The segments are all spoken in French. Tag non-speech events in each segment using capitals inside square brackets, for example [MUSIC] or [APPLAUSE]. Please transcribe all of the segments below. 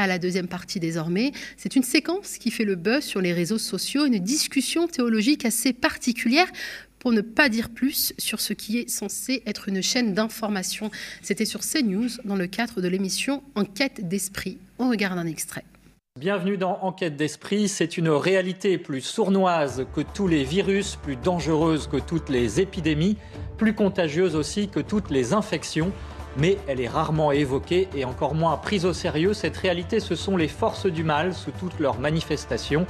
à la deuxième partie désormais. C'est une séquence qui fait le buzz sur les réseaux sociaux, une discussion théologique assez particulière pour ne pas dire plus sur ce qui est censé être une chaîne d'information. C'était sur CNews dans le cadre de l'émission Enquête d'esprit. On regarde un extrait. Bienvenue dans Enquête d'esprit. C'est une réalité plus sournoise que tous les virus, plus dangereuse que toutes les épidémies, plus contagieuse aussi que toutes les infections. Mais elle est rarement évoquée et encore moins prise au sérieux. Cette réalité, ce sont les forces du mal sous toutes leurs manifestations.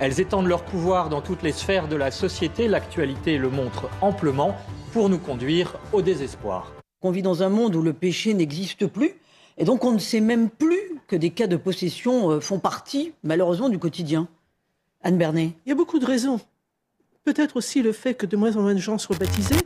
Elles étendent leur pouvoir dans toutes les sphères de la société. L'actualité le montre amplement pour nous conduire au désespoir. On vit dans un monde où le péché n'existe plus et donc on ne sait même plus que des cas de possession euh, font partie, malheureusement, du quotidien. Anne Bernet. Il y a beaucoup de raisons. Peut-être aussi le fait que de moins en moins de gens soient baptisés.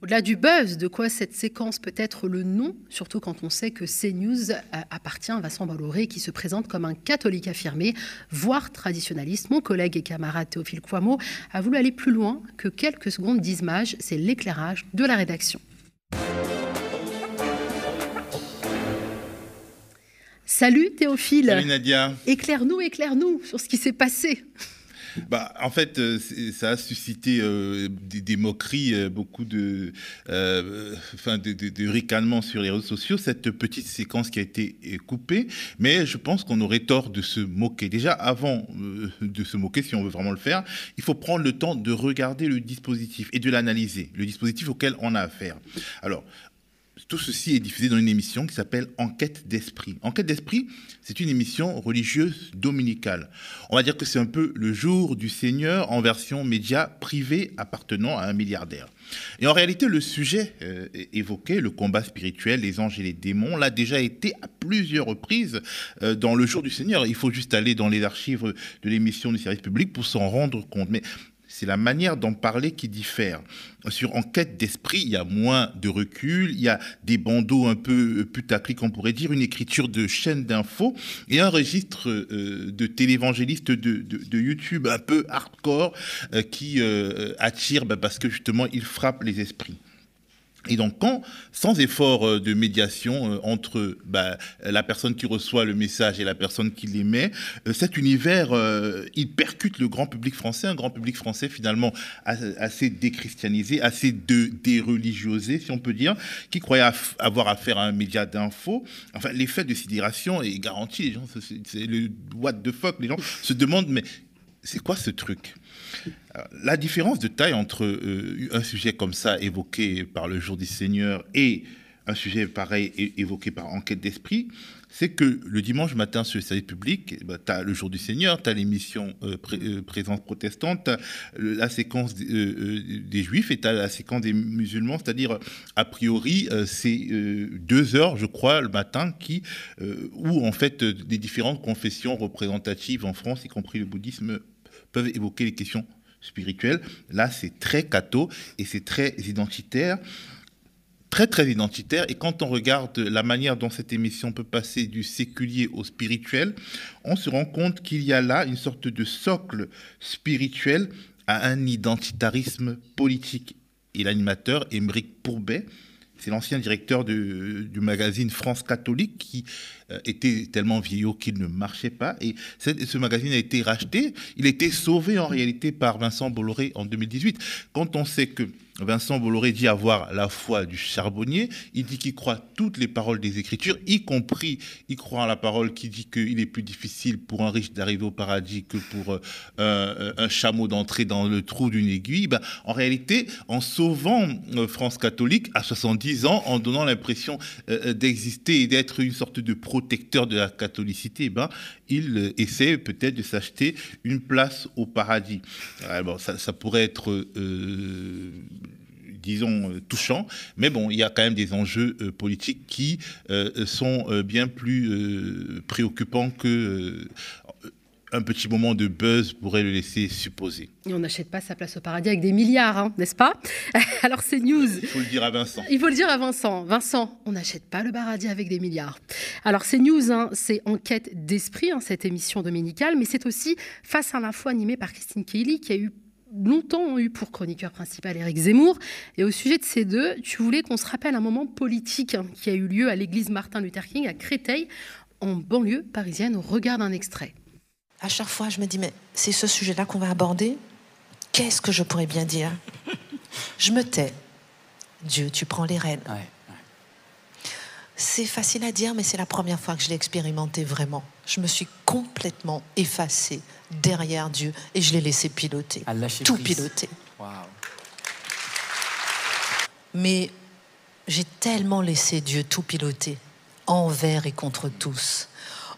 Au-delà du buzz, de quoi cette séquence peut être le nom, surtout quand on sait que CNews euh, appartient à Vincent Bolloré, qui se présente comme un catholique affirmé, voire traditionnaliste. Mon collègue et camarade Théophile Quamo a voulu aller plus loin que quelques secondes d'image. C'est l'éclairage de la rédaction. Salut Théophile. Salut Nadia. Éclaire-nous, éclaire-nous sur ce qui s'est passé. Bah, en fait, euh, ça a suscité euh, des, moqueries, euh, beaucoup de, de, ricanements sur les réseaux sociaux, cette petite séquence qui a été coupée. Mais je pense qu'on aurait tort de se moquer. Déjà, avant de se moquer, si on veut vraiment le faire, il faut prendre le temps de regarder le dispositif et de l'analyser, le dispositif auquel on a affaire. Alors, tout ceci est diffusé dans une émission qui s'appelle Enquête d'esprit. Enquête d'esprit, c'est une émission religieuse dominicale. On va dire que c'est un peu le jour du Seigneur en version média privé appartenant à un milliardaire. Et en réalité, le sujet euh, évoqué, le combat spirituel, les anges et les démons, l'a déjà été à plusieurs reprises euh, dans le jour du Seigneur. Il faut juste aller dans les archives de l'émission du service public pour s'en rendre compte. Mais c'est la manière d'en parler qui diffère. Sur Enquête d'esprit, il y a moins de recul, il y a des bandeaux un peu putaclic, on pourrait dire, une écriture de chaîne d'infos et un registre euh, de télévangélistes de, YouTube un peu hardcore euh, qui euh, attire bah, parce que justement, il frappe les esprits. Et donc, quand, sans effort euh, de médiation euh, entre bah, la personne qui reçoit le message et la personne qui l'émet, euh, cet univers, il percute le grand public français, un grand public français finalement assez déchristianisé, assez déreligiosé, si on peut dire, qui croyait avoir affaire à un média d'info. Enfin, l'effet de sidération est garanti. Les gens, c'est le what the fuck. Les gens se demandent, mais c'est quoi ce truc? La différence de taille entre euh, un sujet comme ça évoqué par le jour du Seigneur et un sujet pareil évoqué par Enquête d'Esprit, c'est que le dimanche matin sur le service public, eh ben, tu as le jour du Seigneur, tu as l'émission euh, euh, Présence protestante, la séquence des Juifs et tu as la séquence des musulmans, c'est-à-dire, a priori, c'est deux heures, je crois, le matin, qui, où en fait, des différentes confessions représentatives en France, y compris le bouddhisme, peuvent évoquer les questions spirituel. Là, c'est très catho et c'est très identitaire. Très, très identitaire. Et quand on regarde la manière dont cette émission peut passer du séculier au spirituel, on se rend compte qu'il y a là une sorte de socle spirituel à un identitarisme politique. Et l'animateur, Émeric Pourbet, c'est l'ancien directeur du magazine France Catholique qui euh, était tellement vieillot qu'il ne marchait pas. Et ce magazine a été racheté. Il a été sauvé en réalité par Vincent Bolloré en 2018. Quand on sait que Vincent Bolloré dit avoir la foi du charbonnier. Il dit qu'il croit toutes les paroles des Écritures, y compris, il croit en la parole qui dit qu'il est plus difficile pour un riche d'arriver au paradis que pour euh, euh, un chameau d'entrer dans le trou d'une aiguille. Ben, en réalité, en sauvant euh, France catholique à 70 ans, en donnant l'impression d'exister et d'être une sorte de protecteur de la catholicité, ben, il essaie peut-être de s'acheter une place au paradis. Ça, ça pourrait être disons, euh, touchant. Mais bon, il y a quand même des enjeux euh, politiques qui euh, sont bien plus préoccupants que un petit moment de buzz pourrait le laisser supposer. Et on n'achète pas sa place au paradis avec des milliards, hein, n'est-ce pas? [LAUGHS] Alors c'est news. Il faut le dire à Vincent. Il faut le dire à Vincent. Vincent, on n'achète pas le paradis avec des milliards. Alors c'est news, hein, c'est enquête d'esprit, hein, cette émission dominicale, mais c'est aussi face à l'info animée par Christine Kelly qui a eu longtemps eu pour chroniqueur principal Éric Zemmour. Et au sujet de ces deux, tu voulais qu'on se rappelle un moment politique hein, qui a eu lieu à l'église Martin Luther King à Créteil en banlieue parisienne. On regarde un extrait. À chaque fois, je me dis, mais c'est ce sujet-là qu'on va aborder Qu'est-ce que je pourrais bien dire? Je me tais. Dieu, tu prends les rênes. C'est facile à dire, mais c'est la première fois que je l'ai expérimenté vraiment. Je me suis complètement effacée derrière Dieu et je l'ai laissé piloter. Tout piloter. Mais j'ai tellement laissé Dieu tout piloter, envers et contre tous,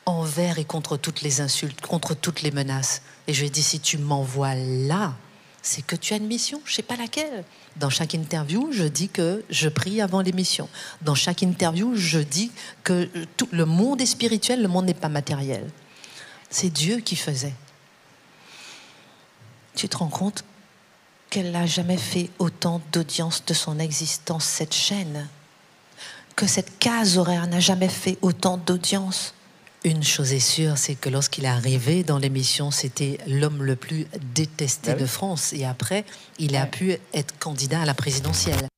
envers et contre toutes les insultes, contre toutes les menaces. Et je lui ai dit, si tu m'envoies là, c'est que tu as une mission, je sais pas laquelle. Dans chaque interview, je dis que je prie avant l'émission. Dans chaque interview, je dis que tout, le monde est spirituel, le monde n'est pas matériel. C'est Dieu qui faisait. Tu te rends compte qu'elle n'a jamais fait autant d'audience de son existence, cette chaîne? Que cette case horaire n'a jamais fait autant d'audience? Une chose est sûre, c'est que lorsqu'il est arrivé dans l'émission, c'était l'homme le plus détesté ah de France. Et après, il a pu être candidat à la présidentielle.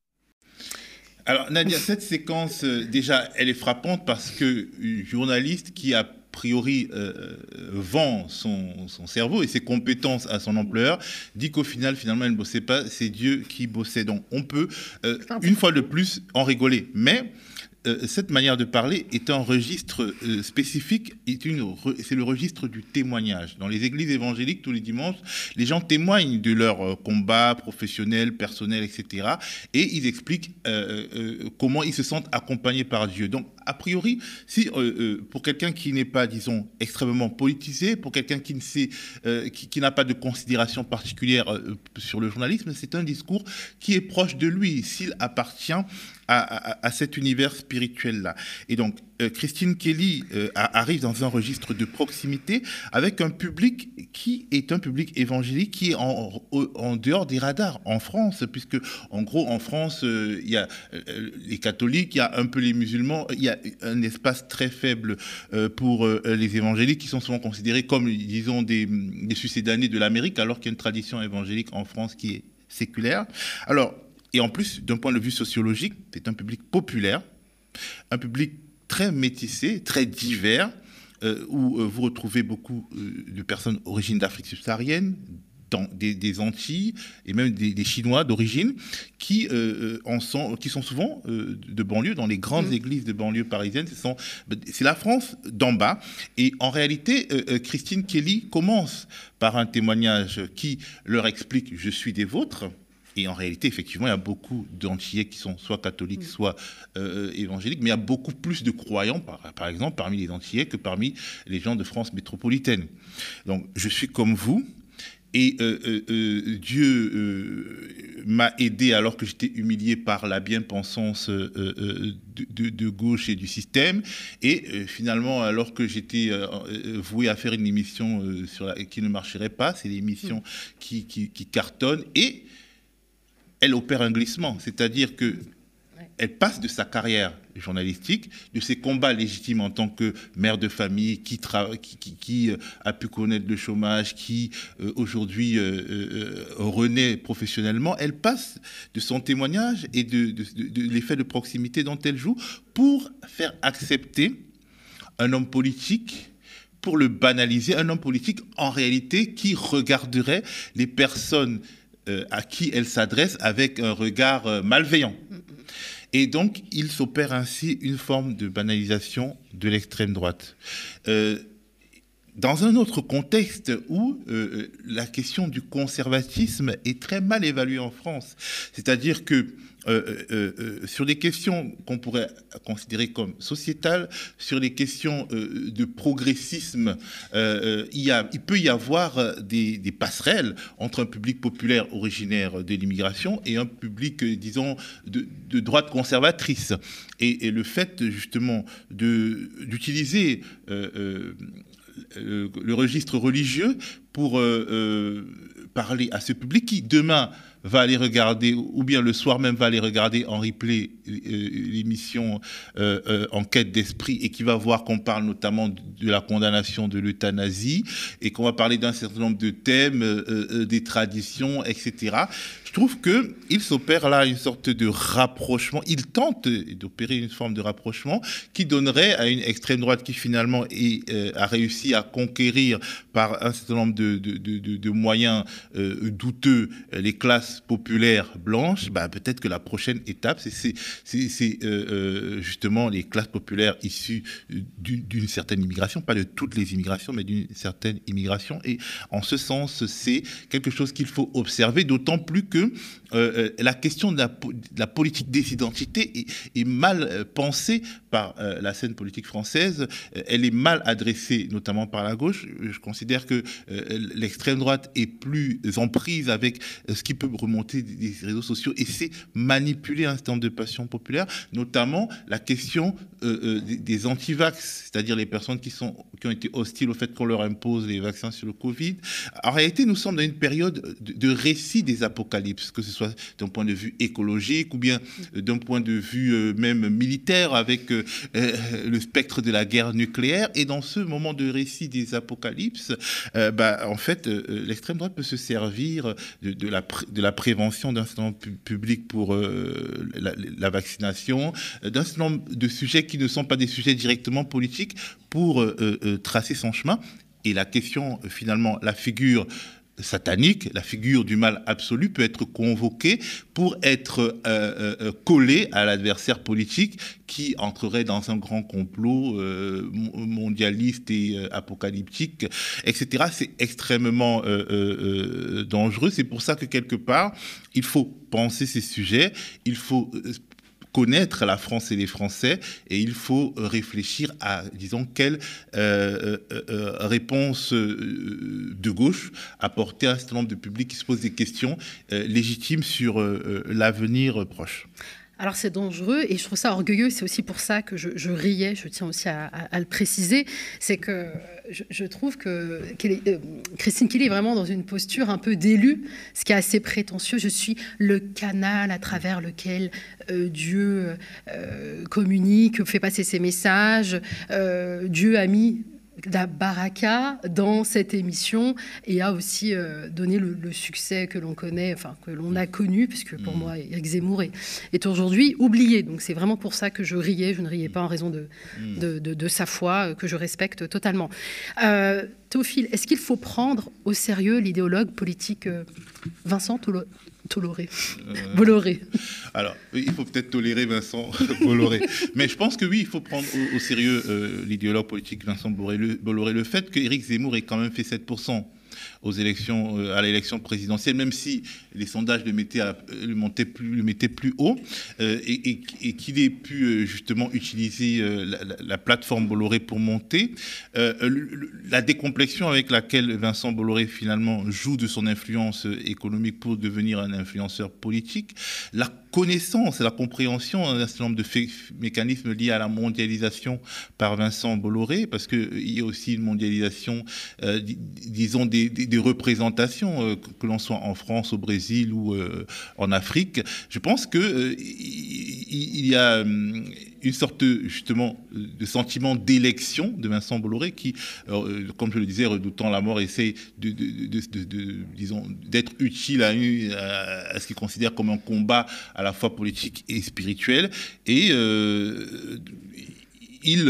Alors, Nadia, cette [LAUGHS] séquence, euh, déjà, elle est frappante parce que une journaliste qui a priori euh, euh, vend son, cerveau et ses compétences à son ampleur, dit qu'au final, finalement, elle ne bossait pas, c'est Dieu qui bossait. Donc on peut, une fois de plus, en rigoler. Mais euh, cette manière de parler est un registre euh, spécifique, c'est le registre du témoignage. Dans les églises évangéliques, tous les dimanches, les gens témoignent de leur euh, combat professionnel, personnel, etc. Et ils expliquent comment ils se sentent accompagnés par Dieu. Donc, a priori, si pour quelqu'un qui n'est pas, disons, extrêmement politisé, pour quelqu'un qui n'a pas de considération particulière sur le journalisme, c'est un discours qui est proche de lui. S'il appartient à, cet univers spirituel-là. Et donc, euh, Christine Kelly euh, arrive dans un registre de proximité avec un public qui est un public évangélique qui est en, dehors des radars en France, puisque en gros, en France, euh, il y a les catholiques, il y a un peu les musulmans, il y a un espace très faible pour les évangéliques qui sont souvent considérés comme, disons, des, des succédanés de l'Amérique, alors qu'il y a une tradition évangélique en France qui est séculaire. Alors, et en plus, d'un point de vue sociologique, c'est un public populaire, un public très métissé, très divers, euh, où euh, vous retrouvez beaucoup euh, de personnes origines d'Afrique subsaharienne, des, des, Antilles et même des, Chinois d'origine qui, en sont, qui sont souvent de banlieue, dans les grandes mmh. églises de banlieue parisienne. C'est la France d'en bas. Et en réalité, Christine Kelly commence par un témoignage qui leur explique Je suis des vôtres et en réalité, effectivement, il y a beaucoup d'Antillais qui sont soit catholiques, mm. soit euh, évangéliques, mais il y a beaucoup plus de croyants, par, exemple, parmi les Antillais que parmi les gens de France métropolitaine. Donc, je suis comme vous, et euh, euh, Dieu m'a aidé alors que j'étais humilié par la bien-pensance de, gauche et du système. Et finalement, alors que j'étais voué à faire une émission sur qui ne marcherait pas, c'est l'émission mm. qui, qui, qui, cartonne. Et elle opère un glissement, c'est-à-dire que elle passe de sa carrière journalistique, de ses combats légitimes en tant que mère de famille, qui, qui, euh, a pu connaître le chômage, qui euh, aujourd'hui euh, renaît professionnellement, elle passe de son témoignage et de, de l'effet de proximité dont elle joue pour faire accepter un homme politique pour le banaliser, un homme politique en réalité qui regarderait les personnes à qui elle s'adresse avec un regard euh, malveillant. Et donc, il s'opère ainsi une forme de banalisation de l'extrême droite. Euh, dans un autre contexte où la question du conservatisme est très mal évaluée en France, c'est-à-dire que euh, euh, euh, sur des questions qu'on pourrait considérer comme sociétales, sur les questions de progressisme, il, peut y avoir des, passerelles entre un public populaire originaire de l'immigration et un public, disons, de, droite conservatrice. Et, le fait justement d'utiliser le registre religieux pour parler à ce public qui, demain, va aller regarder, ou bien le soir même va aller regarder en replay euh, l'émission euh, euh, Enquête d'esprit et qui va voir qu'on parle notamment de la condamnation de l'euthanasie et qu'on va parler d'un certain nombre de thèmes, des traditions, etc. Je trouve qu'il s'opère là une sorte de rapprochement, il tente d'opérer une forme de rapprochement qui donnerait à une extrême droite qui finalement a réussi à conquérir par un certain nombre de, de, moyens douteux les classes populaire blanche, bah, peut-être que la prochaine étape, c'est euh, euh, justement les classes populaires issues d'une certaine immigration, pas de toutes les immigrations, mais d'une certaine immigration. Et en ce sens, c'est quelque chose qu'il faut observer, d'autant plus que euh, la question de la, politique des identités est, mal pensée par la scène politique française. Elle est mal adressée, notamment par la gauche. Je considère que l'extrême droite est plus en prise avec ce qui peut remonter des réseaux sociaux et c'est manipuler un certain de passions populaires, notamment la question euh, euh, des, anti-vax, c'est-à-dire les personnes qui, sont, qui ont été hostiles au fait qu'on leur impose les vaccins sur le Covid. En réalité, nous sommes dans une période de, récit des apocalypses, que ce soit d'un point de vue écologique ou bien d'un point de vue euh, même militaire avec le spectre de la guerre nucléaire. Et dans ce moment de récit des apocalypses, bah, en fait, l'extrême droite peut se servir de, la, la prévention d'un certain public pour euh, la, vaccination, euh, d'un certain nombre de sujets qui ne sont pas des sujets directement politiques pour euh, tracer son chemin. Et la question, finalement, la figure satanique, la figure du mal absolu peut être convoquée pour être euh, euh, collée à l'adversaire politique qui entrerait dans un grand complot euh, mondialiste et apocalyptique, etc. C'est extrêmement dangereux. C'est pour ça que quelque part, il faut penser ces sujets, il faut connaître la France et les Français et il faut euh, réfléchir à, disons, quelle euh, euh, réponse de gauche apporter à un certain nombre de publics qui se posent des questions légitimes sur l'avenir proche. Alors c'est dangereux et je trouve ça orgueilleux. C'est aussi pour ça que je, riais. Je tiens aussi à, le préciser. C'est que je, trouve que euh, Christine Kelly est vraiment dans une posture un peu d'élu, ce qui est assez prétentieux. Je suis le canal à travers lequel euh, Dieu euh, communique, fait passer ses messages. Dieu a mis la baraka dans cette émission et a aussi euh, donné le, succès que l'on connaît, enfin que l'on a connu, puisque pour mm. moi Eric Zemmour est, aujourd'hui oublié. Donc c'est vraiment pour ça que je riais. Je ne riais pas en raison de, mm. de, sa foi, euh, que je respecte totalement. Euh, Théophile, est-ce qu'il faut prendre au sérieux l'idéologue politique Vincent Toloré? Euh, Bolloré. Alors, il faut peut-être tolérer Vincent [LAUGHS] Bolloré. Mais je pense que oui, il faut prendre au, sérieux euh, l'idéologue politique Vincent Bolloré. Le fait qu'Éric Zemmour ait quand même fait 7% aux élections, euh, à l'élection présidentielle, même si les sondages le mettaient, le montaient plus, le mettaient plus haut, euh, et, qu'il ait pu euh, justement utiliser la, plateforme Bolloré pour monter. la décomplexion avec laquelle Vincent Bolloré finalement joue de son influence économique pour devenir un influenceur politique, la connaissance la compréhension d'un certain nombre de mécanismes liés à la mondialisation par Vincent Bolloré, parce qu'il y a aussi une mondialisation, disons, des, des représentations, euh, que l'on soit en France, au Brésil ou euh, en Afrique. Je pense que euh, il y a une sorte justement de sentiment d'élection de Vincent Bolloré qui, comme je le disais, redoutant la mort, essaie de, disons, d'être utile à, à, ce qu'il considère comme un combat à la fois politique et spirituel. Et il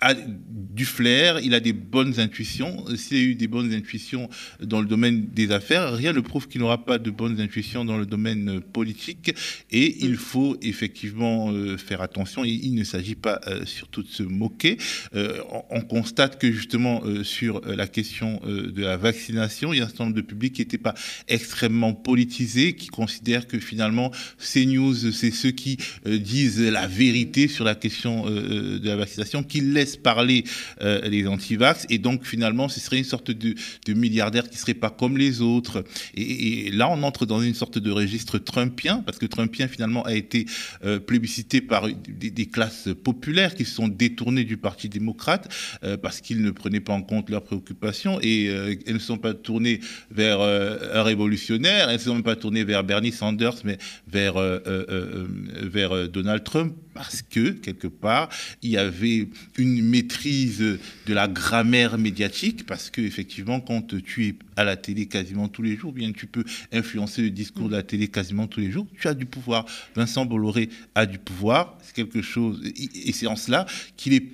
a du flair, il a des bonnes intuitions. S'il a eu des bonnes intuitions dans le domaine des affaires, rien ne prouve qu'il n'aura pas de bonnes intuitions dans le domaine politique. Et il faut effectivement euh, faire attention. Il, ne s'agit pas euh, surtout de se moquer. Euh, on, constate que justement sur la question de la vaccination, il y a un certain nombre de publics qui n'étaient pas extrêmement politisés, qui considèrent que finalement ces news, c'est ceux qui disent la vérité sur la question de la vaccination, qui laissent parler les antivax. Et donc, finalement, ce serait une sorte de, milliardaire qui ne serait pas comme les autres. Et, là, on entre dans une sorte de registre trumpien, parce que trumpien, finalement, a été plébiscité par des, classes populaires qui se sont détournées du Parti démocrate parce qu'ils ne prenaient pas en compte leurs préoccupations et elles ne sont pas tournées vers un révolutionnaire, elles ne sont pas tournées vers Bernie Sanders, mais vers, euh, euh, euh, vers Donald Trump, parce que, quelque part, il y avait une maîtrise de la grammaire médiatique, parce que, effectivement, quand tu es à la télé quasiment tous les jours, bien tu peux influencer le discours de la télé quasiment tous les jours, tu as du pouvoir. Vincent Bolloré a du pouvoir, c'est quelque chose, et c'est en cela qu'il est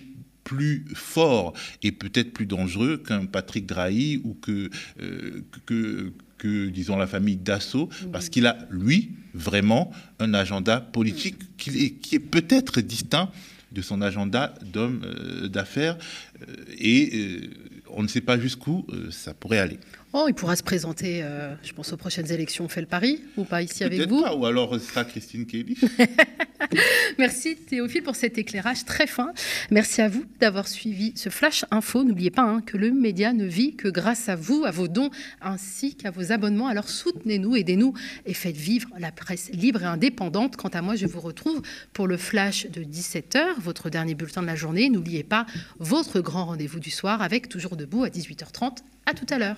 plus fort et peut-être plus dangereux qu'un Patrick Drahi ou que, que, que, disons, la famille Dassault, parce qu'il a, lui, vraiment un agenda politique qui est, qui est peut-être distinct de son agenda d'homme euh, d'affaires euh, et euh, on ne sait pas jusqu'où ça pourrait aller. Oh, il pourra se présenter, euh, je pense, aux prochaines élections. On fait le pari ou pas ici avec vous pas, Ou alors ce sera Christine Kelly. [LAUGHS] Merci Théophile pour cet éclairage très fin. Merci à vous d'avoir suivi ce flash info. N'oubliez pas hein, que le média ne vit que grâce à vous, à vos dons ainsi qu'à vos abonnements. Alors soutenez-nous, aidez-nous et faites vivre la presse libre et indépendante. Quant à moi, je vous retrouve pour le flash de 17h, votre dernier bulletin de la journée. N'oubliez pas votre grand rendez-vous du soir avec Toujours debout à 18h30. À tout à l'heure.